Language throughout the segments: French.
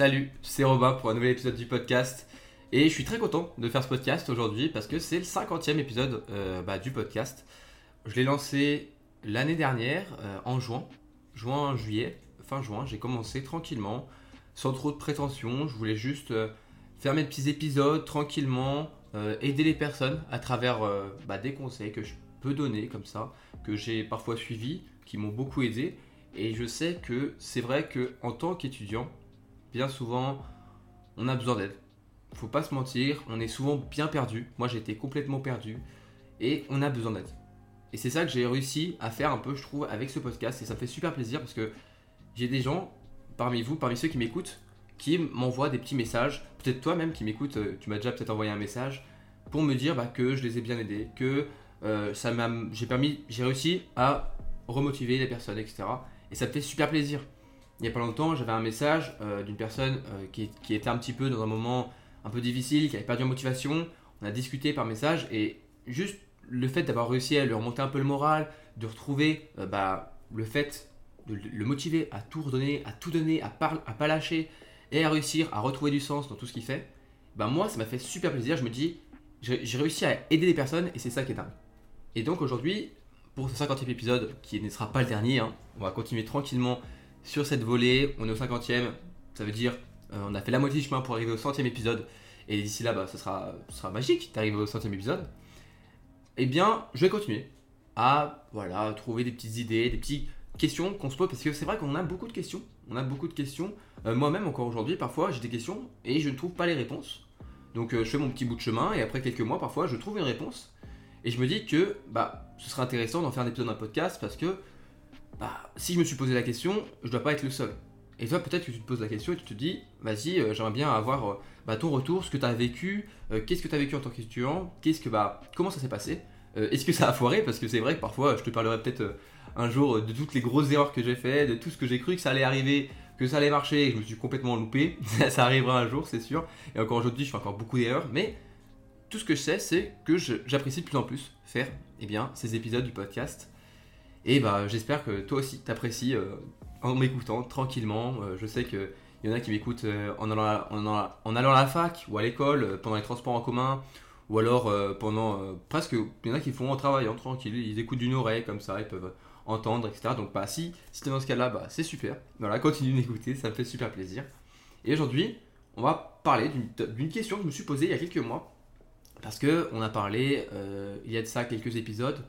Salut, c'est Robin pour un nouvel épisode du podcast. Et je suis très content de faire ce podcast aujourd'hui parce que c'est le 50e épisode euh, bah, du podcast. Je l'ai lancé l'année dernière, euh, en juin, juin, juillet, fin juin. J'ai commencé tranquillement, sans trop de prétention. Je voulais juste euh, faire mes petits épisodes tranquillement, aider les personnes à travers bah, des conseils que je peux donner comme ça, que j'ai parfois suivis, qui m'ont beaucoup aidé. Et je sais que c'est vrai que en tant qu'étudiant, bien souvent, on a besoin d'aide. Faut pas se mentir, on est souvent bien perdu. Moi, j'étais complètement perdu et on a besoin d'aide. Et c'est ça que j'ai réussi à faire un peu, je trouve, avec ce podcast. Et ça me fait super plaisir parce que j'ai des gens parmi vous, parmi ceux qui m'écoutent, qui m'envoient des petits messages. Peut-être toi-même qui m'écoutes, euh, tu m'as déjà peut-être envoyé un message pour me dire bah, que je les ai bien aidés, que euh, ça m'a, j'ai permis, j'ai réussi à remotiver les personnes, etc. Et ça me fait super plaisir. Il n'y a pas longtemps, j'avais un message euh, d'une personne euh, qui, était un petit peu dans un moment un peu difficile, qui avait perdu en motivation. On a discuté par message et juste le fait d'avoir réussi à lui remonter un peu le moral, de retrouver euh, bah, le fait de le motiver à tout redonner, à tout donner, à, à pas lâcher et à réussir à retrouver du sens dans tout ce qu'il fait, bah moi ça m'a fait super plaisir. Je me dis, j'ai réussi à aider des personnes et c'est ça qui est dingue. Et donc aujourd'hui, pour ce 50e épisode, qui ne sera pas le dernier, hein, on va continuer tranquillement sur cette volée. On est au 50e, ça veut dire euh, on a fait la moitié du chemin pour arriver au centième épisode. Et d'ici là, bah, sera magique d'arriver au centième épisode. Eh bien, je vais continuer à voilà, trouver des petites idées, des petites questions qu'on se pose. Parce que c'est vrai qu'on a beaucoup de questions. On a beaucoup de questions. Euh, moi-même, encore aujourd'hui, parfois, j'ai des questions et je ne trouve pas les réponses. Donc, euh, je fais mon petit bout de chemin et après quelques mois, parfois, je trouve une réponse. Et je me dis que bah, ce serait intéressant d'en faire un épisode d'un podcast parce que bah, si je me suis posé la question, je dois pas être le seul. Et toi, peut-être que tu te poses la question et tu te dis, vas-y, euh, j'aimerais bien avoir euh, bah, ton retour, ce que tu as vécu, euh, qu'est-ce que tu as vécu en tant qu'étudiant, qu'est-ce que, bah, comment ça s'est passé, est-ce que ça a foiré? Parce que c'est vrai que parfois, je te parlerai peut-être un jour de toutes les grosses erreurs que j'ai fait, de tout ce que j'ai cru que ça allait arriver, que ça allait marcher, et je me suis complètement loupé. ça arrivera un jour, c'est sûr. Et encore aujourd'hui, je fais encore beaucoup d'erreurs, mais tout ce que je sais, c'est que j'apprécie de plus en plus faire eh bien, ces épisodes du podcast et bah, j'espère que toi aussi t'apprécies euh, en m'écoutant tranquillement. Euh, je sais qu'il y en a qui m'écoutent euh, en, allant à, en, allant à la fac ou à l'école, pendant les transports en commun, ou alors pendant presque. Il y en a qui font en travaillant tranquille, ils écoutent d'une oreille comme ça, ils peuvent entendre, etc. Donc bah, si, si es dans ce cas-là, bah, c'est super. Voilà, continue d'écouter, ça me fait super plaisir. Et aujourd'hui, on va parler d'une question que je me suis posée il y a quelques mois. Parce que on a parlé, il y a de ça quelques épisodes,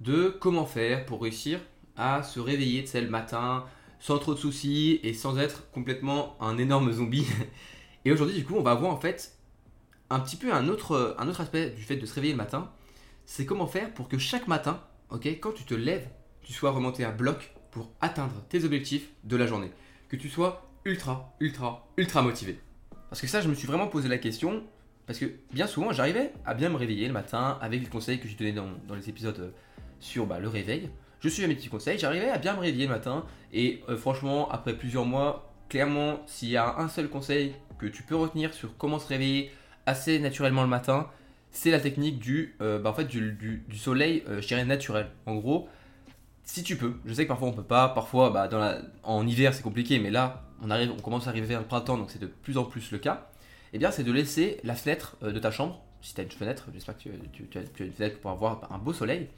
de comment faire pour réussir à se réveiller de le matin sans trop de soucis et sans être complètement un énorme zombie. Et aujourd'hui, du coup, on va voir en fait un petit peu un autre, aspect du fait de se réveiller le matin. C'est comment faire pour que chaque matin, ok, quand tu te lèves, tu sois remonté à bloc pour atteindre tes objectifs de la journée. Que tu sois ultra, ultra, ultra motivé. Parce que ça, je me suis vraiment posé la question. Parce que bien souvent, j'arrivais à bien me réveiller le matin avec les conseils que j'ai donnés dans, dans les épisodes euh, sur bah, le réveil. Je suis à mes petits conseils, j'arrivais à bien me réveiller le matin. Et euh, franchement, après plusieurs mois, clairement, s'il y a un seul conseil que tu peux retenir sur comment se réveiller assez naturellement le matin, c'est la technique du, euh, bah, en fait, du, soleil, euh, je dirais naturel. En gros, si tu peux, je sais que parfois on peut pas, parfois bah, en hiver c'est compliqué, mais là on, arrive, on commence à arriver vers le printemps, donc c'est de plus en plus le cas. Eh bien, c'est de laisser la fenêtre de ta chambre, si tu as une fenêtre, j'espère que tu, tu, as une fenêtre pour avoir un beau soleil,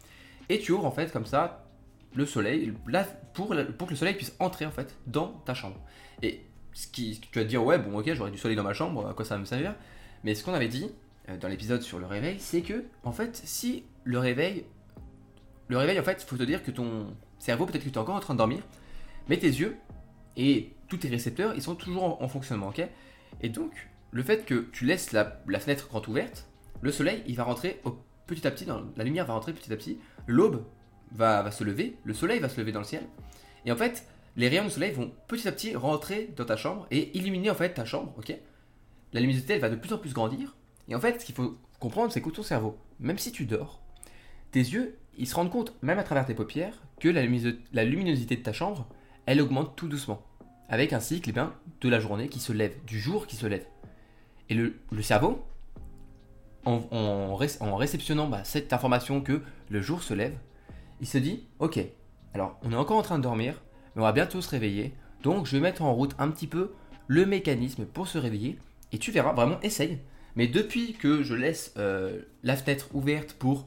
et tu ouvres en fait comme ça le soleil, là, pour, pour que le soleil puisse entrer en fait dans ta chambre. Et ce qui, tu vas te dire, ouais, bon, ok, j'aurais du soleil dans ma chambre, à quoi ça va me servir? Mais ce qu'on avait dit euh, dans l'épisode sur le réveil, c'est que, en fait, si le réveil, le réveil, en fait, faut te dire que ton cerveau, peut-être que tu es encore en train de dormir, mais tes yeux et tous tes récepteurs, ils sont toujours en, fonctionnement, ok? Et donc, le fait que tu laisses la, fenêtre grande ouverte, le soleil, il va rentrer au petit à petit, la lumière va rentrer petit à petit, l'aube va, se lever, le soleil va se lever dans le ciel, et en fait, les rayons du soleil vont petit à petit rentrer dans ta chambre et illuminer en fait ta chambre, ok? La luminosité, va de plus en plus grandir, et en fait, ce qu'il faut comprendre, c'est que ton cerveau, même si tu dors, tes yeux, ils se rendent compte, même à travers tes paupières, que la, luminosité de ta chambre, elle augmente tout doucement, avec un cycle eh de la journée qui se lève, du jour qui se lève. Et le cerveau, en, réceptionnant bah, cette information que le jour se lève, il se dit Ok, alors on est encore en train de dormir, mais on va bientôt se réveiller, donc je vais mettre en route un petit peu le mécanisme pour se réveiller. Et tu verras, vraiment, essaye. Mais depuis que je laisse euh, la fenêtre ouverte pour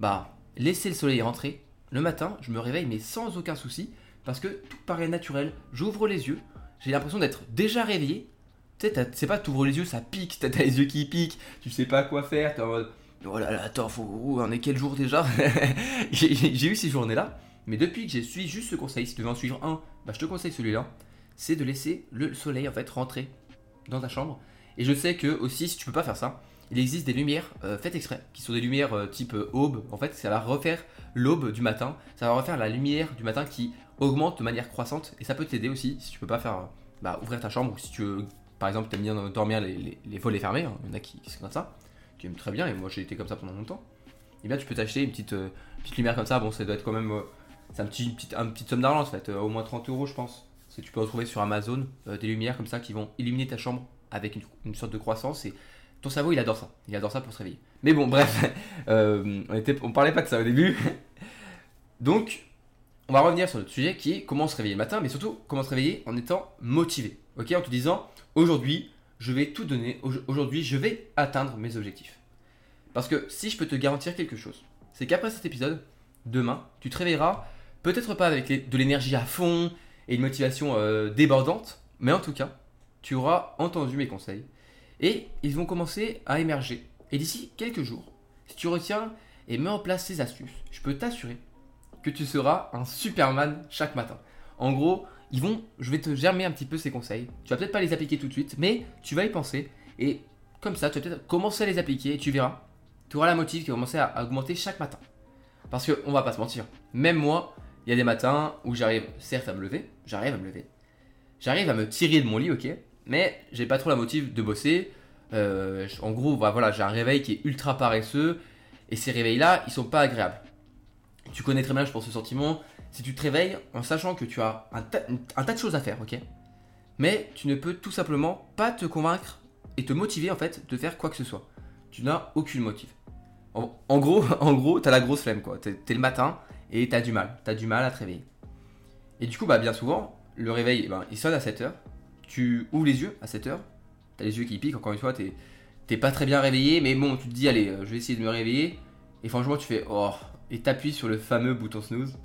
bah, laisser le soleil rentrer, le matin, je me réveille, mais sans aucun souci, parce que tout paraît naturel. J'ouvre les yeux, j'ai l'impression d'être déjà réveillé. Tu sais, pas, ouvres les yeux, ça pique, t'as les yeux qui piquent, tu sais pas quoi faire, t'es en mode, oh là là, attends, faut, on est quel jour déjà J'ai eu ces journées-là, mais depuis que j'ai suivi juste ce conseil, si tu veux en suivre un, bah, je te conseille celui-là, c'est de laisser le soleil en fait rentrer dans ta chambre. Et je sais que aussi, si tu peux pas faire ça, il existe des lumières euh, faites exprès, qui sont des lumières euh, type euh, aube. En fait, ça va refaire l'aube du matin, ça va refaire la lumière du matin qui augmente de manière croissante. Et ça peut t'aider aussi si tu peux pas faire bah, ouvrir ta chambre ou si tu veux, par exemple, aimes bien dormir les, volets fermés. Hein. Il y en a qui, sont comme ça, qui aiment très bien. Et moi, j'ai été comme ça pendant longtemps. Et bien, tu peux t'acheter une petite, petite lumière comme ça. Bon, ça doit être quand même. c'est un petit, petite, un petite somme d'argent, ça va être au moins 30 euros, je pense. Parce que tu peux retrouver sur Amazon des lumières comme ça qui vont illuminer ta chambre avec une, une sorte de croissance. Et ton cerveau, il adore ça. Il adore ça pour se réveiller. Mais bon, bref, euh, on, était, on parlait pas de ça au début. Donc, on va revenir sur notre sujet qui est comment se réveiller le matin, mais surtout comment se réveiller en étant motivé. Ok, en te disant aujourd'hui, je vais tout donner. Aujourd'hui, je vais atteindre mes objectifs. Parce que si je peux te garantir quelque chose, c'est qu'après cet épisode, demain, tu te réveilleras peut-être pas avec de l'énergie à fond et une motivation euh, débordante, mais en tout cas, tu auras entendu mes conseils et ils vont commencer à émerger. Et d'ici quelques jours, si tu retiens et mets en place ces astuces, je peux t'assurer que tu seras un Superman chaque matin. En gros, ils vont, je vais te germer un petit peu ces conseils. Tu vas peut-être pas les appliquer tout de suite, mais tu vas y penser. Et comme ça, tu vas peut-être commencer à les appliquer et tu verras. Tu auras la motive qui va commencer à augmenter chaque matin. Parce qu'on va pas se mentir. Même moi, il y a des matins où j'arrive certes à me lever, j'arrive à me lever. J'arrive à me tirer de mon lit, ok mais j'ai pas trop la motive de bosser. Euh, en gros, bah, voilà, j'ai un réveil qui est ultra paresseux et ces réveils-là, ils sont pas agréables. Tu connais très bien, je pense, ce sentiment. Si tu te réveilles en sachant que tu as un, tas de choses à faire, ok? Mais tu ne peux tout simplement pas te convaincre et te motiver en fait de faire quoi que ce soit. Tu n'as aucune motive. En, gros, en gros, t'as la grosse flemme quoi. T'es es le matin et t'as du mal. T'as du mal à te réveiller. Et du coup, bah bien souvent, le réveil, eh ben, il sonne à 7h tu ouvres les yeux à 7 heure, t'as les yeux qui piquent, encore une fois, t'es pas très bien réveillé, mais bon, tu te dis, allez, je vais essayer de me réveiller. Et franchement, tu fais, oh, et t'appuies sur le fameux bouton snooze.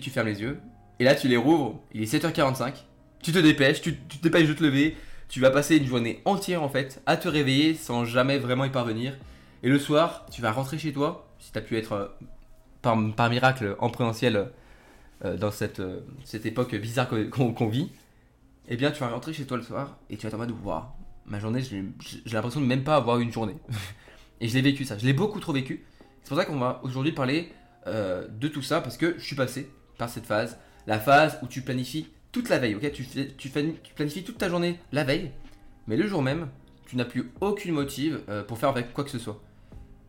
Tu fermes les yeux. Et là, tu les rouvres, il est 7h45. Tu te dépêches, tu, te dépêches de te lever. Tu vas passer une journée entière, en fait, à te réveiller sans jamais vraiment y parvenir. Et le soir, tu vas rentrer chez toi, si t'as pu être euh, par, miracle en présentiel euh, dans cette, euh, cette époque bizarre qu'on vit eh bien tu vas rentrer chez toi le soir et tu vas être en mode waouh, ma journée, j'ai l'impression de même pas avoir une journée. et je l'ai vécu ça, je l'ai beaucoup trop vécu. C'est pour ça qu'on va aujourd'hui parler de tout ça parce que je suis passé par cette phase, la phase où tu planifies toute la veille, ok? Tu, tu, planifies toute ta journée la veille, mais le jour même, tu n'as plus aucune motive euh, pour faire avec quoi que ce soit.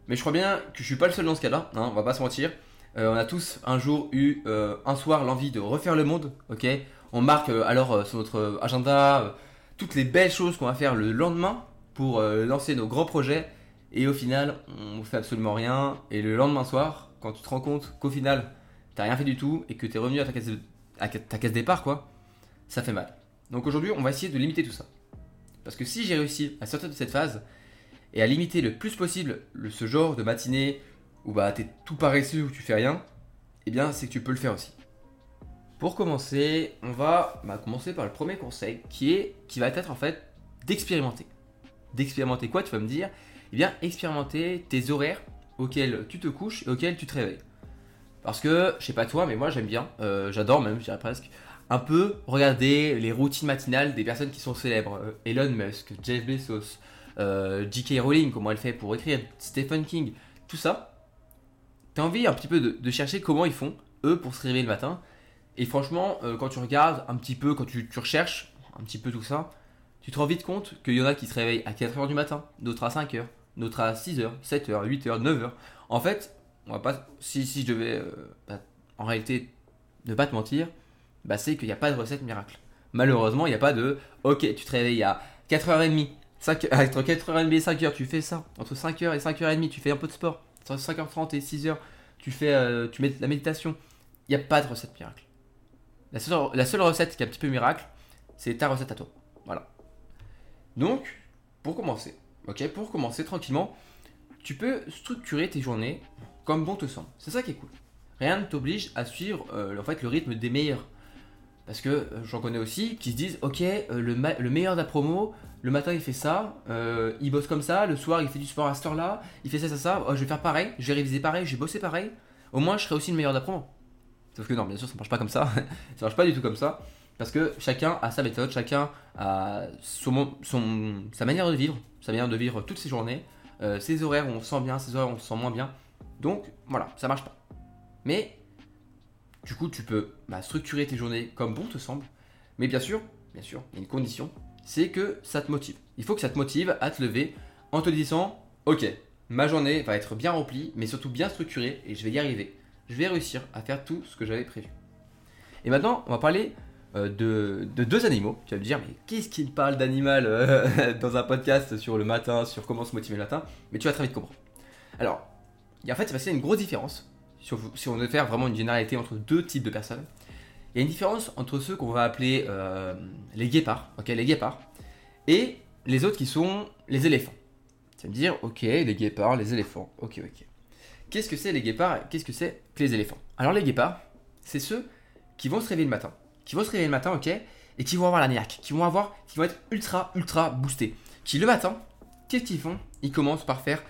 Mais je crois bien que je suis pas le seul dans ce cas-là, hein, on va pas se mentir. Euh, on a tous un jour eu un soir l'envie de refaire le monde, ok? On marque euh, alors euh, sur notre agenda euh, toutes les belles choses qu'on va faire le lendemain pour lancer nos grands projets. Et au final, on fait absolument rien. Et le lendemain soir, quand tu te rends compte qu'au final, t'as rien fait du tout et que t'es revenu à ta case, à ta départ, quoi, ça fait mal. Donc aujourd'hui, on va essayer de limiter tout ça. Parce que si j'ai réussi à sortir de cette phase et à limiter le plus possible ce genre de matinée où bah t'es tout paresseux ou tu fais rien, eh bien c'est que tu peux le faire aussi. Pour commencer, on va bah, commencer par le premier conseil qui est qui va être en fait d'expérimenter. D'expérimenter quoi Tu vas me dire? Eh bien, expérimenter tes horaires auxquels tu te couches et auxquels tu te réveilles. Parce que, je sais pas toi, mais moi j'aime bien, euh, j'adore même, je dirais presque, un peu regarder les routines matinales des personnes qui sont célèbres. Euh, Elon Musk, Jeff Bezos, euh, J.K. Rowling, comment elle fait pour écrire, Stephen King, tout ça. T'as envie un petit peu de chercher comment ils font, eux, pour se réveiller le matin et franchement, quand tu regardes un petit peu, quand tu, recherches un petit peu tout ça, tu te rends vite compte qu'il y en a qui se réveillent à 4h du matin, d'autres à 5h, d'autres à 6h, 7h, 8h, 9h. En fait, on si, si je devais euh, bah, en réalité ne pas te mentir, bah, c'est qu'il n'y a pas de recette miracle. Malheureusement, il n'y a pas de ok, tu te réveilles à 4h30, 5, entre 4h30 et 5h, tu fais ça. Entre 5h et 5h30, tu fais un peu de sport. Entre 5h30 et 6h, tu fais euh, tu mets de la méditation. Il n'y a pas de recette miracle. La seule, recette qui est un petit peu miracle, c'est ta recette à toi. Voilà. Donc, pour commencer, ok, pour commencer tranquillement, tu peux structurer tes journées comme bon te semble. C'est ça qui est cool. Rien ne t'oblige à suivre euh, en fait, le rythme des meilleurs. Parce que euh, j'en connais aussi qui se disent Ok, euh, le, le, meilleur de le matin il fait ça, il bosse comme ça, le soir il fait du sport à cette heure-là, il fait ça, ça, ça, oh, je vais faire pareil, je vais réviser pareil, je vais bosser pareil. Au moins je serai aussi le meilleur de. Sauf que non, bien sûr, ça marche pas comme ça. ça marche pas du tout comme ça. Parce que chacun a sa méthode, chacun a son, son, sa manière de vivre, sa manière de vivre toutes ses journées, ses horaires on se sent bien, ses horaires on se sent moins bien. Donc voilà, ça marche pas. Mais du coup, tu peux bah, structurer tes journées comme bon te semble. Mais bien sûr, bien sûr, il y a une condition, c'est que ça te motive. Il faut que ça te motive à te lever en te disant, ok, ma journée va être bien remplie, mais surtout bien structurée, et je vais y arriver. Je vais réussir à faire tout ce que j'avais prévu. Et maintenant, on va parler euh, de, deux animaux. Tu vas me dire, mais qu'est-ce qu'il parle d'animal euh, dans un podcast sur le matin, sur comment se motiver le matin? Mais tu vas très vite comprendre. Alors, en fait, avoir une grosse différence si on, veut faire vraiment une généralité entre deux types de personnes, il y a une différence entre ceux qu'on va appeler euh, les guépards, ok, les guépards, et les autres qui sont les éléphants. Vas me dire, ok, les guépards, les éléphants, ok, ok. Qu'est-ce que c'est les guépards Qu'est-ce que c'est que les éléphants? Alors les guépards, c'est ceux qui vont se réveiller le matin, qui vont se réveiller le matin, ok, et qui vont avoir la niaque, qui vont avoir, qui vont être ultra, ultra boostés, qui le matin, qu'est-ce qu'ils font? Ils commencent par faire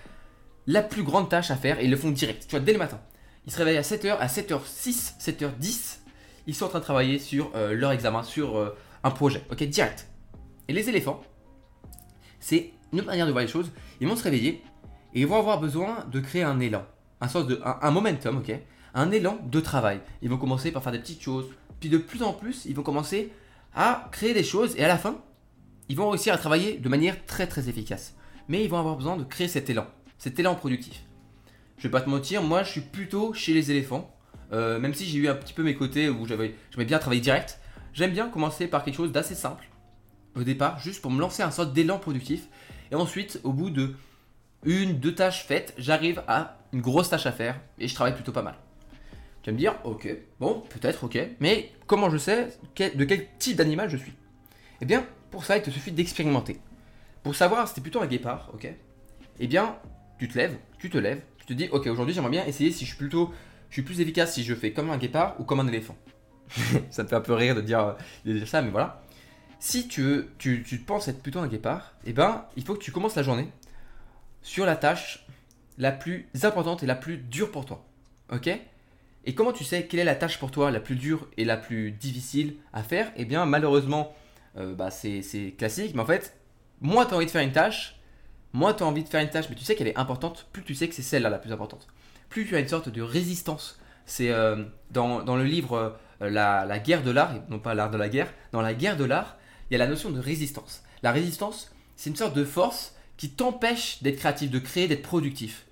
la plus grande tâche à faire et ils le font direct, tu vois, dès le matin. Ils se réveillent à 7h, à 7h06, 7h10, ils sont en train de travailler sur euh, leur examen, sur euh, un projet, ok, direct. Et les éléphants, c'est une autre manière de voir les choses. Ils vont se réveiller et ils vont avoir besoin de créer un élan, un sens de, un, momentum, ok, un élan de travail. Ils vont commencer par faire des petites choses, puis de plus en plus, ils vont commencer à créer des choses et à la fin, ils vont réussir à travailler de manière très très efficace. Mais ils vont avoir besoin de créer cet élan, cet élan productif je vais pas te mentir, moi je suis plutôt chez les éléphants. Euh, même si j'ai eu un petit peu mes côtés où j'aimais bien travailler direct, j'aime bien commencer par quelque chose d'assez simple au départ, juste pour me lancer un sorte d'élan productif. Et ensuite, au bout de une, deux tâches faites, j'arrive à une grosse tâche à faire et je travaille plutôt pas mal. Tu vas me dire, ok, bon, peut-être, ok, mais comment je sais de quel type d'animal je suis? Eh bien, pour ça, il te suffit d'expérimenter. Pour savoir si plutôt un guépard, ok? Eh bien, tu te lèves, tu te lèves, te dis, ok, aujourd'hui j'aimerais bien essayer si je suis plutôt, je suis plus efficace si je fais comme un guépard ou comme un éléphant. ça me fait un peu rire de dire, de dire ça, mais voilà. Si tu, veux, tu, tu penses être plutôt un guépard, eh ben, il faut que tu commences la journée sur la tâche la plus importante et la plus dure pour toi. Ok? Et comment tu sais quelle est la tâche pour toi la plus dure et la plus difficile à faire? Eh bien, malheureusement, euh, bah, c'est classique, mais en fait, moins tu as envie de faire une tâche, moi, tu as envie de faire une tâche, mais tu sais qu'elle est importante, plus tu sais que c'est celle-là la plus importante. Plus tu as une sorte de résistance. C'est euh, dans, le livre euh, la, guerre de l'art, non pas l'art de la guerre, dans la guerre de l'art, il y a la notion de résistance. La résistance, c'est une sorte de force qui t'empêche d'être créatif, de créer, d'être productif.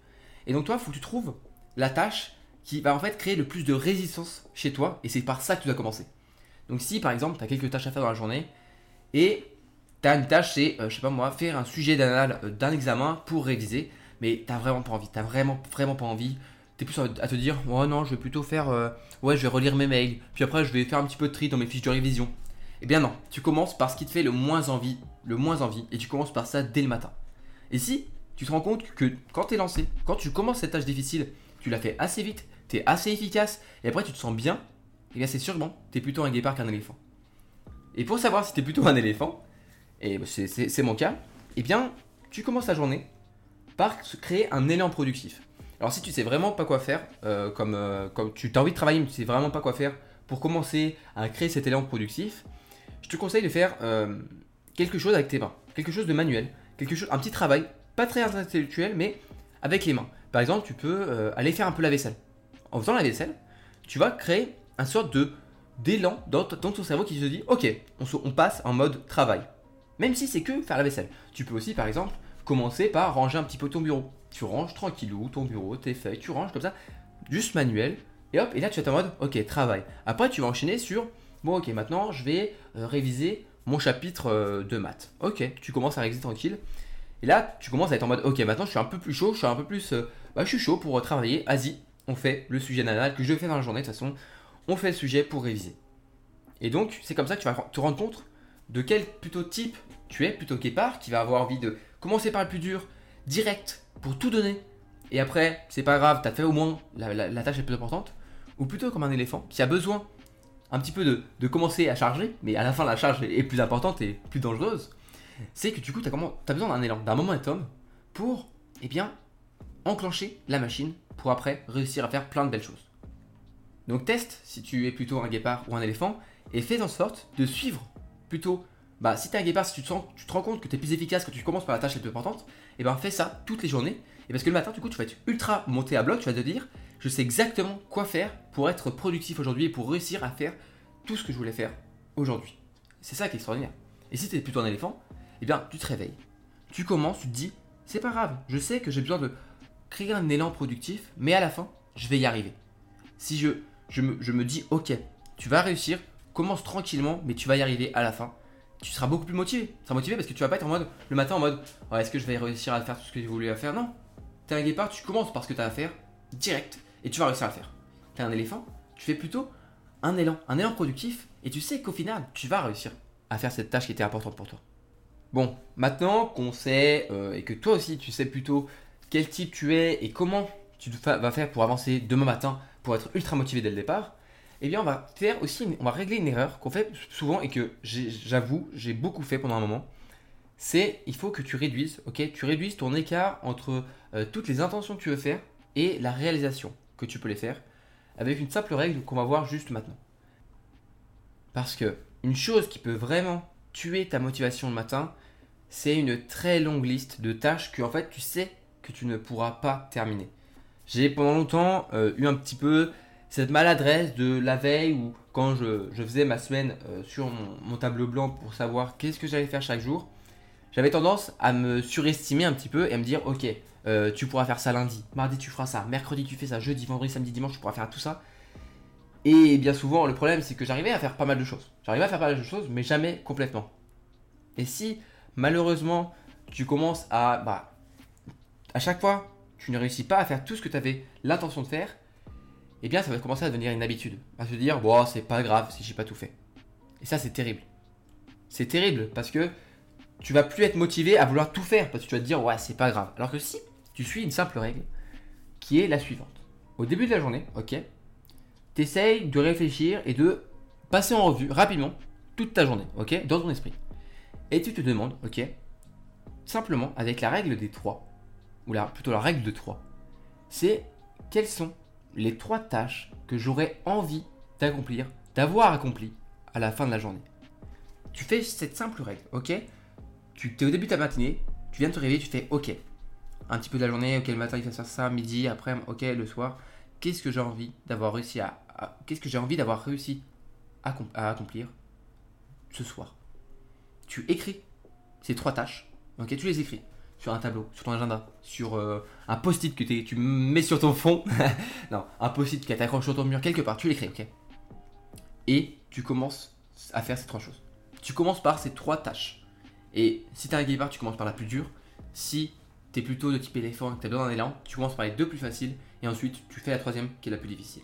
Et donc toi, il faut que tu trouves la tâche qui va en fait créer le plus de résistance chez toi, et c'est par ça que tu dois commencer. Donc si par exemple, tu as quelques tâches à faire dans la journée, et une tâche, c'est, euh, je sais pas moi, faire un sujet d'anal euh, d'un examen pour réviser, mais t'as vraiment pas envie, t'as vraiment, vraiment pas envie. T'es plus à te dire, oh non, je vais plutôt faire, euh, ouais, je vais relire mes mails, puis après je vais faire un petit peu de tri dans mes fiches de révision. Eh bien non, tu commences par ce qui te fait le moins envie, le moins envie, et tu commences par ça dès le matin. Et si tu te rends compte que quand t'es lancé, quand tu commences cette tâche difficile, tu la fais assez vite, t'es assez efficace, et après tu te sens bien, et bien c'est sûrement, t'es plutôt un guépard qu'un éléphant. Et pour savoir si t'es plutôt un éléphant, et c'est mon cas, eh bien, tu commences la journée par créer un élan productif. Alors si tu sais vraiment pas quoi faire, euh, comme, euh, comme tu as envie de travailler mais tu sais vraiment pas quoi faire pour commencer à créer cet élan productif, je te conseille de faire euh, quelque chose avec tes mains, quelque chose de manuel, quelque chose, un petit travail, pas très intellectuel mais avec les mains. Par exemple, tu peux aller faire un peu la vaisselle. En faisant la vaisselle, tu vas créer un sorte de d'élan dans, ton cerveau qui se dit ok, on passe en mode travail. Même si c'est que faire la vaisselle. Tu peux aussi, par exemple, commencer par ranger un petit peu ton bureau. Tu ranges tranquillou ton bureau, tes feuilles, tu ranges comme ça, juste manuel. Et hop, et là tu es en mode, ok, travail. Après, tu vas enchaîner sur, bon, ok, maintenant je vais euh, réviser mon chapitre euh, de maths. Ok, tu commences à réviser tranquille. Et là, tu commences à être en mode, ok, maintenant je suis un peu plus chaud, je suis un peu plus, euh, bah, je suis chaud pour travailler. Vas-y, on fait le sujet nanal que je fais dans la journée. De toute façon, on fait le sujet pour réviser. Et donc, c'est comme ça que tu vas te rendre compte de quel plutôt type tu es, plutôt guépard, qui va avoir envie de commencer par le plus dur, direct, pour tout donner. Et après, c'est pas grave, t'as fait au moins la, tâche la plus importante. Ou plutôt comme un éléphant qui a besoin un petit peu de, commencer à charger, mais à la fin la charge est plus importante et plus dangereuse. C'est que du coup, tu as, besoin d'un élan, d'un momentum pour, eh bien, enclencher la machine pour après réussir à faire plein de belles choses. Donc teste si tu es plutôt un guépard ou un éléphant et fais en sorte de suivre plutôt. Bah, si tu es un guépard, si tu te, sens, tu te rends compte que tu es plus efficace quand tu commences par la tâche la plus importante, et eh ben fais ça toutes les journées. Et parce que le matin, du coup, tu vas être ultra monté à bloc, tu vas te dire, je sais exactement quoi faire pour être productif aujourd'hui et pour réussir à faire tout ce que je voulais faire aujourd'hui. C'est ça qui est extraordinaire. Et si tu es plutôt un éléphant, eh bien, tu te réveilles, tu commences, tu te dis, c'est pas grave, je sais que j'ai besoin de créer un élan productif, mais à la fin, je vais y arriver. Si je, je, me, dis, ok, tu vas réussir, commence tranquillement, mais tu vas y arriver à la fin. Tu seras beaucoup plus motivé. Tu seras motivé parce que tu vas pas être en mode, le matin en mode, est-ce que je vais réussir à faire tout ce que j'ai voulu faire? Non. T'es un guépard, tu commences par ce que tu as à faire, direct, et tu vas réussir à le faire. T'es un éléphant, tu fais plutôt un élan, un élan productif, et tu sais qu'au final, tu vas réussir à faire cette tâche qui était importante pour toi. Bon, maintenant qu'on sait, euh, et que toi aussi tu sais plutôt quel type tu es et comment tu vas faire pour avancer demain matin pour être ultra motivé dès le départ, eh bien on va faire aussi, on va régler une erreur qu'on fait souvent et que j'avoue, j'ai beaucoup fait pendant un moment. C'est il faut que tu réduises, ok, tu réduises ton écart entre euh, toutes les intentions que tu veux faire et la réalisation que tu peux les faire avec une simple règle qu'on va voir juste maintenant. Parce que une chose qui peut vraiment tuer ta motivation le matin, c'est une très longue liste de tâches que en fait tu sais que tu ne pourras pas terminer. J'ai pendant longtemps euh, eu un petit peu cette maladresse de la veille ou quand je, faisais ma semaine euh, sur mon, tableau blanc pour savoir qu'est-ce que j'allais faire chaque jour, j'avais tendance à me surestimer un petit peu et à me dire ok, euh, tu pourras faire ça lundi, mardi tu feras ça, mercredi tu fais ça, jeudi, vendredi, samedi, dimanche tu pourras faire tout ça. Et bien souvent le problème c'est que j'arrivais à faire pas mal de choses. J'arrivais à faire pas mal de choses mais jamais complètement. Et si malheureusement tu commences à... Bah, à chaque fois tu ne réussis pas à faire tout ce que tu avais l'intention de faire, eh bien ça va commencer à devenir une habitude. À se dire, bon, c'est pas grave si j'ai pas tout fait. Et ça, c'est terrible. C'est terrible parce que tu vas plus être motivé à vouloir tout faire parce que tu vas te dire, ouais, c'est pas grave. Alors que si tu suis une simple règle qui est la suivante. Au début de la journée, ok, t'essayes de réfléchir et de passer en revue rapidement toute ta journée, ok, dans ton esprit. Et tu te demandes, ok, simplement avec la règle des trois, ou plutôt la règle de 3, c'est quelles sont les trois tâches que j'aurais envie d'accomplir, d'avoir accompli à la fin de la journée. Tu fais cette simple règle, ok? Tu es au début de ta matinée, tu viens de te réveiller, tu fais ok. Un petit peu de la journée, ok, le matin il faut faire ça, midi, après, ok, le soir. Qu'est-ce que j'ai envie d'avoir réussi à, qu'est-ce que j'ai envie d'avoir réussi à, à accomplir ce soir? Tu écris ces trois tâches, ok? Tu les écris sur un tableau, sur ton agenda, sur euh, un post-it que tu mets sur ton fond. non, un post-it qui t'accroche sur ton mur quelque part, tu l'écris, ok Et tu commences à faire ces trois choses. Tu commences par ces trois tâches. Et si t'es un guépard, tu commences par la plus dure. Si t'es plutôt de type éléphant et que t'as besoin d'un élan, tu commences par les deux plus faciles. Et ensuite, tu fais la troisième qui est la plus difficile.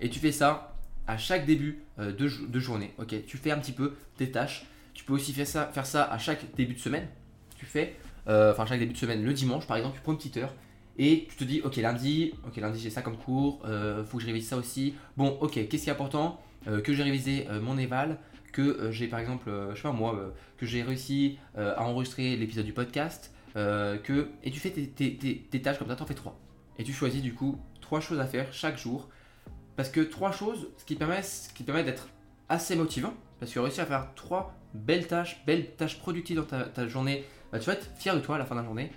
Et tu fais ça à chaque début euh, de, de, journée, ok Tu fais un petit peu tes tâches. Tu peux aussi faire ça, faire ça à chaque début de semaine. Tu fais enfin chaque début de semaine, le dimanche par exemple, tu prends une petite heure et tu te dis ok lundi, ok lundi j'ai ça comme cours, euh, faut que je révise ça aussi. Bon ok, qu'est-ce qui est important? Euh, Que j'ai révisé mon éval, que j'ai par exemple, je sais pas moi, que j'ai réussi à enregistrer l'épisode du podcast, que et tu fais tes, tâches comme ça, t'en fais trois. Et tu choisis du coup trois choses à faire chaque jour. Parce que trois choses, ce qui permet, permet d'être assez motivant, parce que réussir à faire trois belles tâches, belles tâches productives dans ta journée, bah, tu vas être fier de toi à la fin de la journée.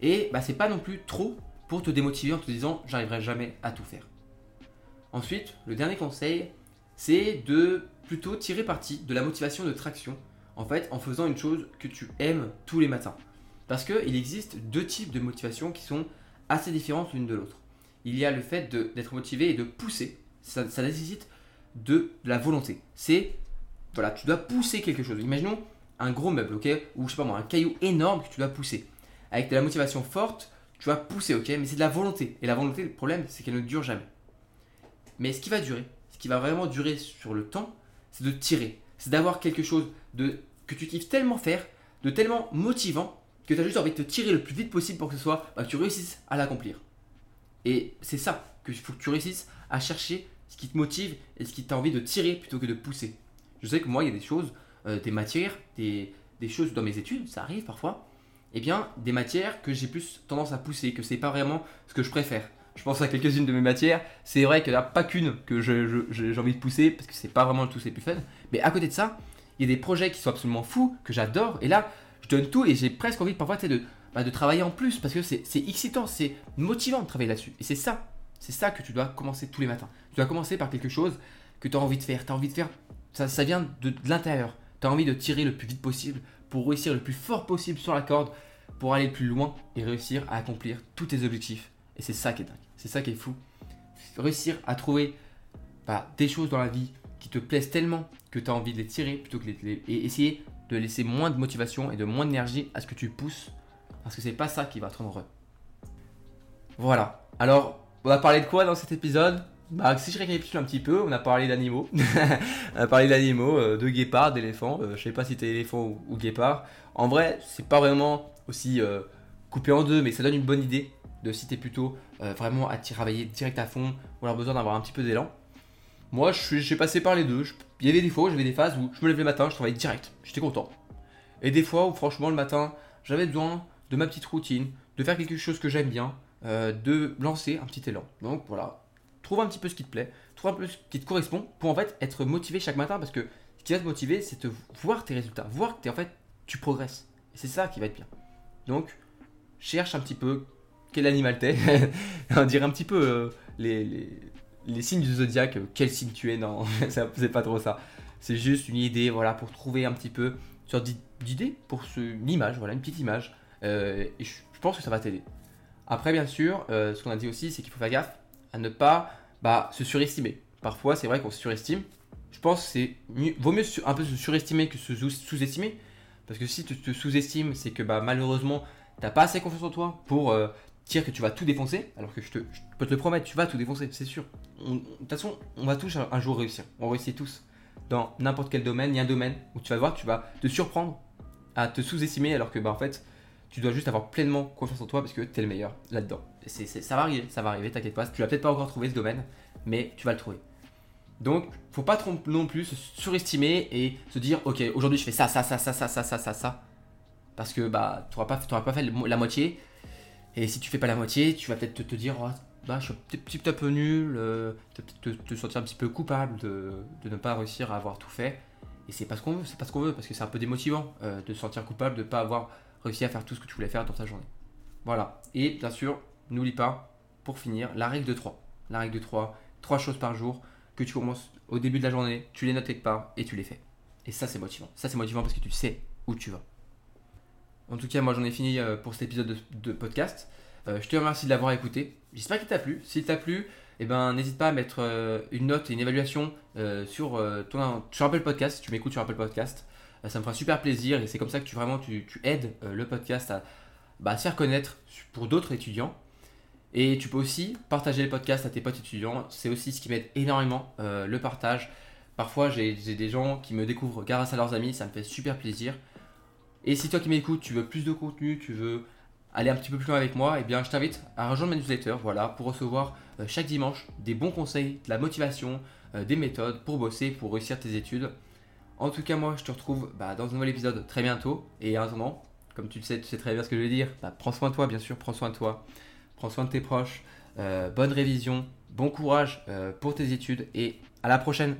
Et bah, c'est pas non plus trop pour te démotiver en te disant j'arriverai jamais à tout faire. Ensuite, le dernier conseil, c'est de plutôt tirer parti de la motivation de traction, en fait, en faisant une chose que tu aimes tous les matins. Parce qu'il existe deux types de motivation qui sont assez différentes l'une de l'autre. Il y a le fait d'être motivé et de pousser. Ça, nécessite de, de la volonté. C'est, voilà, tu dois pousser quelque chose. Imaginons, un gros meuble, ok Ou je sais pas moi, un caillou énorme que tu dois pousser. Avec de la motivation forte, tu vas pousser, ok Mais c'est de la volonté. Et la volonté, le problème, c'est qu'elle ne dure jamais. Mais ce qui va durer, ce qui va vraiment durer sur le temps, c'est de tirer. c'est d'avoir quelque chose de, que tu kiffes tellement faire, de tellement motivant, que tu as juste envie de te tirer le plus vite possible pour que ce soit, bah, tu réussisses à l'accomplir. Et c'est ça que faut que tu réussisses à chercher ce qui te motive et ce qui t'a envie de tirer plutôt que de pousser. Je sais que moi, il y a des choses, euh, des matières, des, choses dans mes études, ça arrive parfois, eh bien des matières que j'ai plus tendance à pousser, que c'est pas vraiment ce que je préfère. Je pense à quelques-unes de mes matières. C'est vrai qu'il n'y a pas qu'une que j'ai envie de pousser parce que c'est pas vraiment le tout c'est plus fun. Mais à côté de ça, il y a des projets qui sont absolument fous, que j'adore. Et là, je donne tout et j'ai presque envie parfois de, bah, de travailler en plus parce que c'est excitant, c'est motivant de travailler là-dessus. Et c'est ça, c'est ça que tu dois commencer tous les matins. Tu dois commencer par quelque chose que tu as envie de faire. Tu as envie de faire, ça, vient de l'intérieur. Tu envie de tirer le plus vite possible pour réussir le plus fort possible sur la corde, pour aller le plus loin et réussir à accomplir tous tes objectifs. Et c'est ça qui est dingue. C'est ça qui est fou. Réussir à trouver bah, des choses dans la vie qui te plaisent tellement que tu as envie de les tirer plutôt que de les, et essayer de laisser moins de motivation et de moins d'énergie à ce que tu pousses parce que c'est pas ça qui va te rendre heureux. Voilà. Alors, on a parlé de quoi dans cet épisode? Bah, si je récapitule un petit peu, on a parlé d'animaux. on a parlé d'animaux, euh, de guépards, d'éléphants. Euh, je sais pas si t'es éléphant ou, guépard. En vrai, c'est pas vraiment aussi euh, coupé en deux, mais ça donne une bonne idée de si t'es plutôt vraiment à travailler direct à fond ou avoir besoin d'avoir un petit peu d'élan. Moi, suis, passé par les deux. il y avait des fois où j'avais des phases où je me levais le matin, je travaillais direct, j'étais content. Et des fois où, franchement, le matin, j'avais besoin de ma petite routine, de faire quelque chose que j'aime bien, de lancer un petit élan. Donc voilà, trouve un petit peu ce qui te plaît, trouve un peu ce qui te correspond pour en fait être motivé chaque matin parce que ce qui va te motiver, c'est de voir tes résultats, voir que es, en fait tu progresses. C'est ça qui va être bien. Donc, cherche un petit peu quel animal t'es. on dirait un petit peu euh, les, les, signes du zodiaque, euh, quel signe tu es. Non, c'est pas trop ça. C'est juste une idée, voilà, pour trouver un petit peu sur d'idées pour une image, voilà, une petite image. Euh, et je, pense que ça va t'aider. Après, bien sûr, ce qu'on a dit aussi, c'est qu'il faut faire gaffe à ne pas bah, se surestimer. Parfois, c'est vrai qu'on se surestime. Je pense que c'est vaut mieux un peu se surestimer que se sous-estimer. Parce que si tu te sous-estimes, c'est que bah, malheureusement, t'as pas assez confiance en toi pour dire que tu vas tout défoncer, alors que je, te, peux te le promettre, tu vas tout défoncer, c'est sûr. De toute façon, on va tous un jour réussir. On réussit tous. Dans n'importe quel domaine, il y a un domaine où tu vas voir, tu vas te surprendre à te sous-estimer, alors que bah, en fait, tu dois juste avoir pleinement confiance en toi parce que tu es le meilleur là-dedans. Ça va arriver, ça va arriver, t'inquiète pas. Tu vas peut-être pas encore trouvé ce domaine, mais tu vas le trouver. Donc, faut pas non plus se surestimer et se dire, ok, aujourd'hui je fais ça, ça, ça, ça, ça, ça, ça, ça, ça. Parce que bah, tu n'auras pas, pas fait la moitié et si tu fais pas la moitié, tu vas peut-être te, dire, oh, bah, je suis un petit, peu nul, euh, te, te, sentir un petit peu coupable de, ne pas réussir à avoir tout fait. Et c'est pas ce qu'on veut, c'est pas ce qu'on veut, parce que c'est un peu démotivant euh, de se sentir coupable de ne pas avoir réussi à faire tout ce que tu voulais faire dans ta journée. Voilà. Et bien sûr, n'oublie pas, pour finir, la règle de 3. La règle de 3, 3 choses par jour que tu commences au début de la journée, tu les notes quelque part et tu les fais. Et ça, c'est motivant. Ça, c'est motivant parce que tu sais où tu vas. En tout cas, moi j'en ai fini euh, pour cet épisode de, podcast. Euh, je te remercie de l'avoir écouté. J'espère qu'il t'a plu. S'il t'a plu, eh ben, n'hésite pas à mettre euh, une note et une évaluation sur, ton, sur Apple Podcast, si tu m'écoutes sur Apple Podcast. ça me fera super plaisir et c'est comme ça que tu, vraiment, tu, aides le podcast à, bah, se faire connaître pour d'autres étudiants. Et tu peux aussi partager le podcast à tes potes étudiants. C'est aussi ce qui m'aide énormément, le partage. Parfois, j'ai des gens qui me découvrent grâce à leurs amis, ça me fait super plaisir. Et si toi qui m'écoutes, tu veux plus de contenu, tu veux aller un petit peu plus loin avec moi, eh bien je t'invite à rejoindre ma newsletter, voilà, pour recevoir euh, chaque dimanche des bons conseils, de la motivation, euh, des méthodes pour bosser, pour réussir tes études. En tout cas, moi, je te retrouve bah, dans un nouvel épisode très bientôt. Et en attendant, comme tu le sais, tu sais très bien ce que je veux dire, bah, prends soin de toi, bien sûr, prends soin de toi, prends soin de tes proches, euh, bonne révision, bon courage pour tes études et à la prochaine